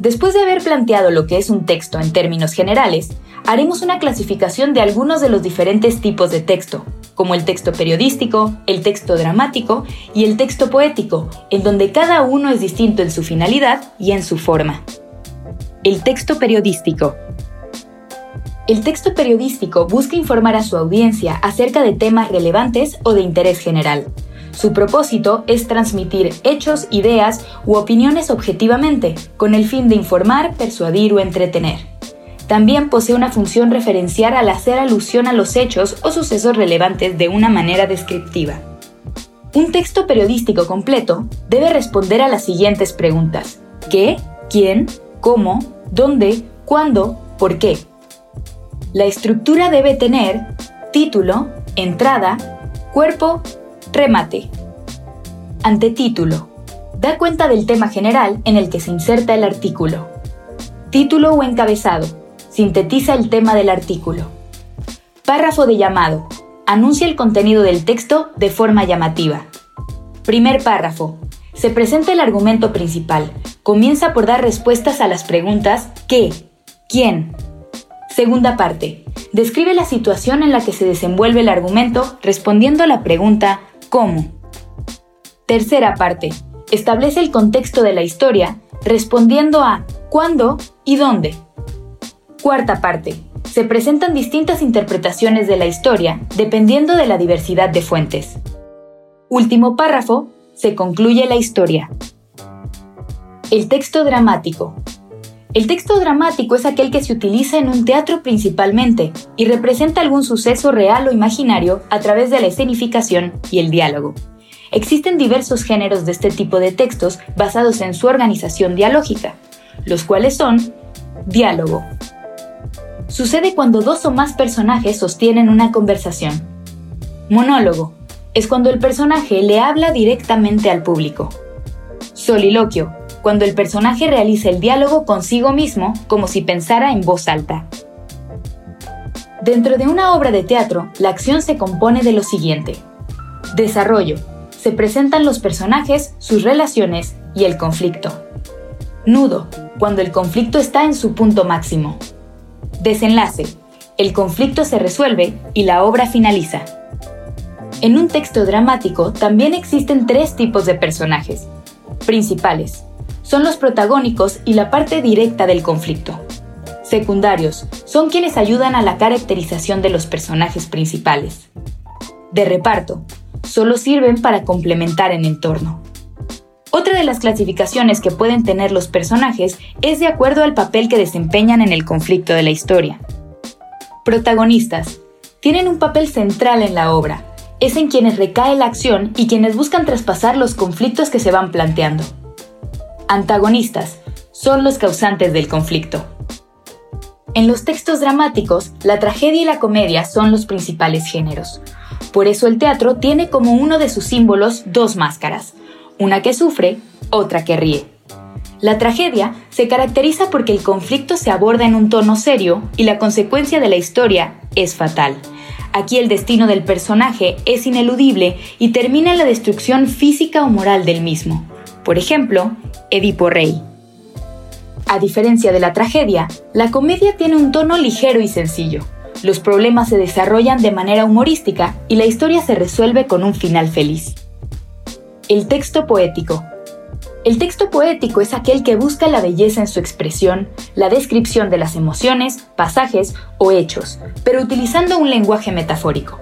Después de haber planteado lo que es un texto en términos generales, haremos una clasificación de algunos de los diferentes tipos de texto, como el texto periodístico, el texto dramático y el texto poético, en donde cada uno es distinto en su finalidad y en su forma. El texto periodístico. El texto periodístico busca informar a su audiencia acerca de temas relevantes o de interés general. Su propósito es transmitir hechos, ideas u opiniones objetivamente, con el fin de informar, persuadir o entretener. También posee una función referencial al hacer alusión a los hechos o sucesos relevantes de una manera descriptiva. Un texto periodístico completo debe responder a las siguientes preguntas. ¿Qué? ¿Quién? ¿Cómo? ¿Dónde? ¿Cuándo? ¿Por qué? La estructura debe tener título, entrada, cuerpo, remate. Antetítulo. Da cuenta del tema general en el que se inserta el artículo. Título o encabezado Sintetiza el tema del artículo. Párrafo de llamado. Anuncia el contenido del texto de forma llamativa. Primer párrafo. Se presenta el argumento principal. Comienza por dar respuestas a las preguntas ¿qué? ¿quién? Segunda parte. Describe la situación en la que se desenvuelve el argumento respondiendo a la pregunta ¿cómo? Tercera parte. Establece el contexto de la historia respondiendo a ¿cuándo y dónde? Cuarta parte. Se presentan distintas interpretaciones de la historia dependiendo de la diversidad de fuentes. Último párrafo. Se concluye la historia. El texto dramático. El texto dramático es aquel que se utiliza en un teatro principalmente y representa algún suceso real o imaginario a través de la escenificación y el diálogo. Existen diversos géneros de este tipo de textos basados en su organización dialógica, los cuales son diálogo, Sucede cuando dos o más personajes sostienen una conversación. Monólogo. Es cuando el personaje le habla directamente al público. Soliloquio. Cuando el personaje realiza el diálogo consigo mismo como si pensara en voz alta. Dentro de una obra de teatro, la acción se compone de lo siguiente. Desarrollo. Se presentan los personajes, sus relaciones y el conflicto. Nudo. Cuando el conflicto está en su punto máximo. Desenlace. El conflicto se resuelve y la obra finaliza. En un texto dramático también existen tres tipos de personajes. Principales. Son los protagónicos y la parte directa del conflicto. Secundarios. Son quienes ayudan a la caracterización de los personajes principales. De reparto. Solo sirven para complementar en entorno. Otra de las clasificaciones que pueden tener los personajes es de acuerdo al papel que desempeñan en el conflicto de la historia. Protagonistas. Tienen un papel central en la obra. Es en quienes recae la acción y quienes buscan traspasar los conflictos que se van planteando. Antagonistas. Son los causantes del conflicto. En los textos dramáticos, la tragedia y la comedia son los principales géneros. Por eso el teatro tiene como uno de sus símbolos dos máscaras, una que sufre, otra que ríe. La tragedia se caracteriza porque el conflicto se aborda en un tono serio y la consecuencia de la historia es fatal. Aquí el destino del personaje es ineludible y termina en la destrucción física o moral del mismo. Por ejemplo, Edipo Rey. A diferencia de la tragedia, la comedia tiene un tono ligero y sencillo. Los problemas se desarrollan de manera humorística y la historia se resuelve con un final feliz. El texto poético. El texto poético es aquel que busca la belleza en su expresión, la descripción de las emociones, pasajes o hechos, pero utilizando un lenguaje metafórico.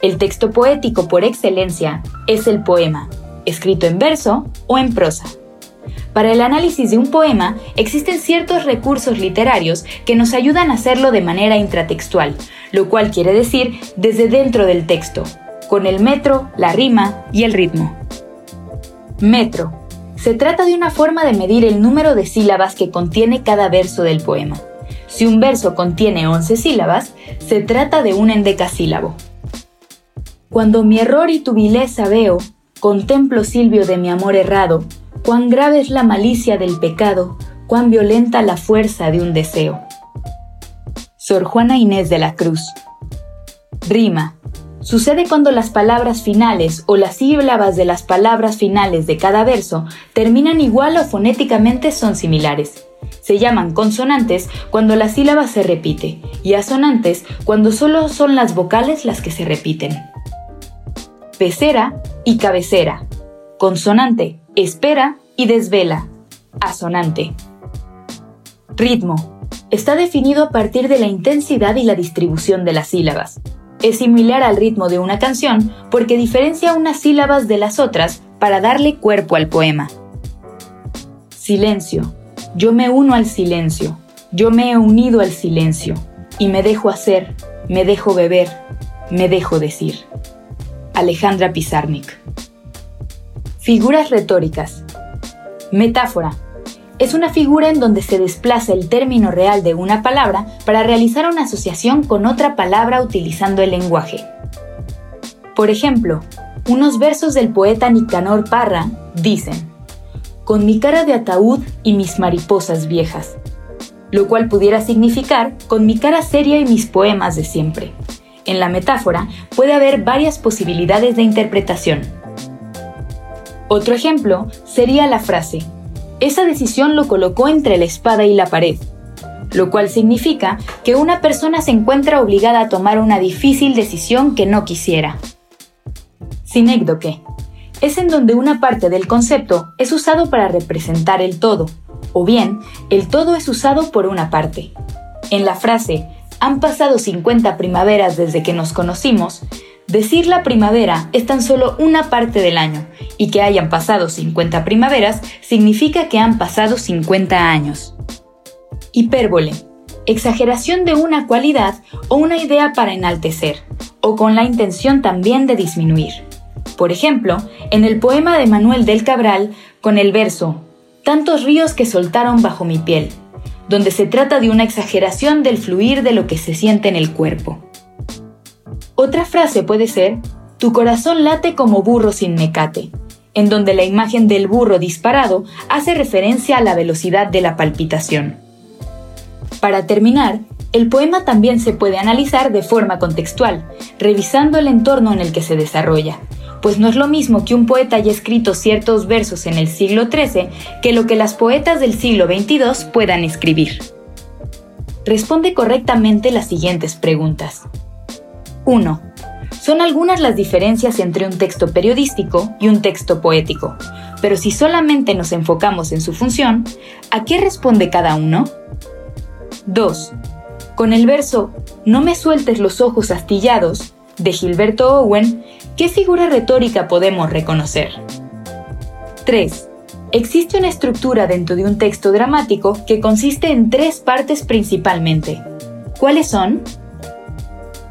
El texto poético por excelencia es el poema, escrito en verso o en prosa. Para el análisis de un poema existen ciertos recursos literarios que nos ayudan a hacerlo de manera intratextual, lo cual quiere decir desde dentro del texto, con el metro, la rima y el ritmo. Metro. Se trata de una forma de medir el número de sílabas que contiene cada verso del poema. Si un verso contiene 11 sílabas, se trata de un endecasílabo. Cuando mi error y tu vileza veo, contemplo Silvio de mi amor errado, cuán grave es la malicia del pecado, cuán violenta la fuerza de un deseo. Sor Juana Inés de la Cruz. Rima. Sucede cuando las palabras finales o las sílabas de las palabras finales de cada verso terminan igual o fonéticamente son similares. Se llaman consonantes cuando la sílaba se repite y asonantes cuando solo son las vocales las que se repiten pecera y cabecera, consonante, espera y desvela, asonante. Ritmo. Está definido a partir de la intensidad y la distribución de las sílabas. Es similar al ritmo de una canción porque diferencia unas sílabas de las otras para darle cuerpo al poema. Silencio. Yo me uno al silencio. Yo me he unido al silencio. Y me dejo hacer, me dejo beber, me dejo decir. Alejandra Pizarnik. Figuras retóricas. Metáfora. Es una figura en donde se desplaza el término real de una palabra para realizar una asociación con otra palabra utilizando el lenguaje. Por ejemplo, unos versos del poeta Nicanor Parra dicen, con mi cara de ataúd y mis mariposas viejas, lo cual pudiera significar con mi cara seria y mis poemas de siempre. En la metáfora puede haber varias posibilidades de interpretación. Otro ejemplo sería la frase, esa decisión lo colocó entre la espada y la pared, lo cual significa que una persona se encuentra obligada a tomar una difícil decisión que no quisiera. Sinécdoque es en donde una parte del concepto es usado para representar el todo, o bien el todo es usado por una parte. En la frase han pasado 50 primaveras desde que nos conocimos, decir la primavera es tan solo una parte del año y que hayan pasado 50 primaveras significa que han pasado 50 años. Hipérbole. Exageración de una cualidad o una idea para enaltecer, o con la intención también de disminuir. Por ejemplo, en el poema de Manuel del Cabral, con el verso, Tantos ríos que soltaron bajo mi piel, donde se trata de una exageración del fluir de lo que se siente en el cuerpo. Otra frase puede ser, tu corazón late como burro sin mecate, en donde la imagen del burro disparado hace referencia a la velocidad de la palpitación. Para terminar, el poema también se puede analizar de forma contextual, revisando el entorno en el que se desarrolla, pues no es lo mismo que un poeta haya escrito ciertos versos en el siglo XIII que lo que las poetas del siglo XXII puedan escribir. Responde correctamente las siguientes preguntas. 1. Son algunas las diferencias entre un texto periodístico y un texto poético, pero si solamente nos enfocamos en su función, ¿a qué responde cada uno? 2. Con el verso No me sueltes los ojos astillados de Gilberto Owen, ¿qué figura retórica podemos reconocer? 3. Existe una estructura dentro de un texto dramático que consiste en tres partes principalmente. ¿Cuáles son?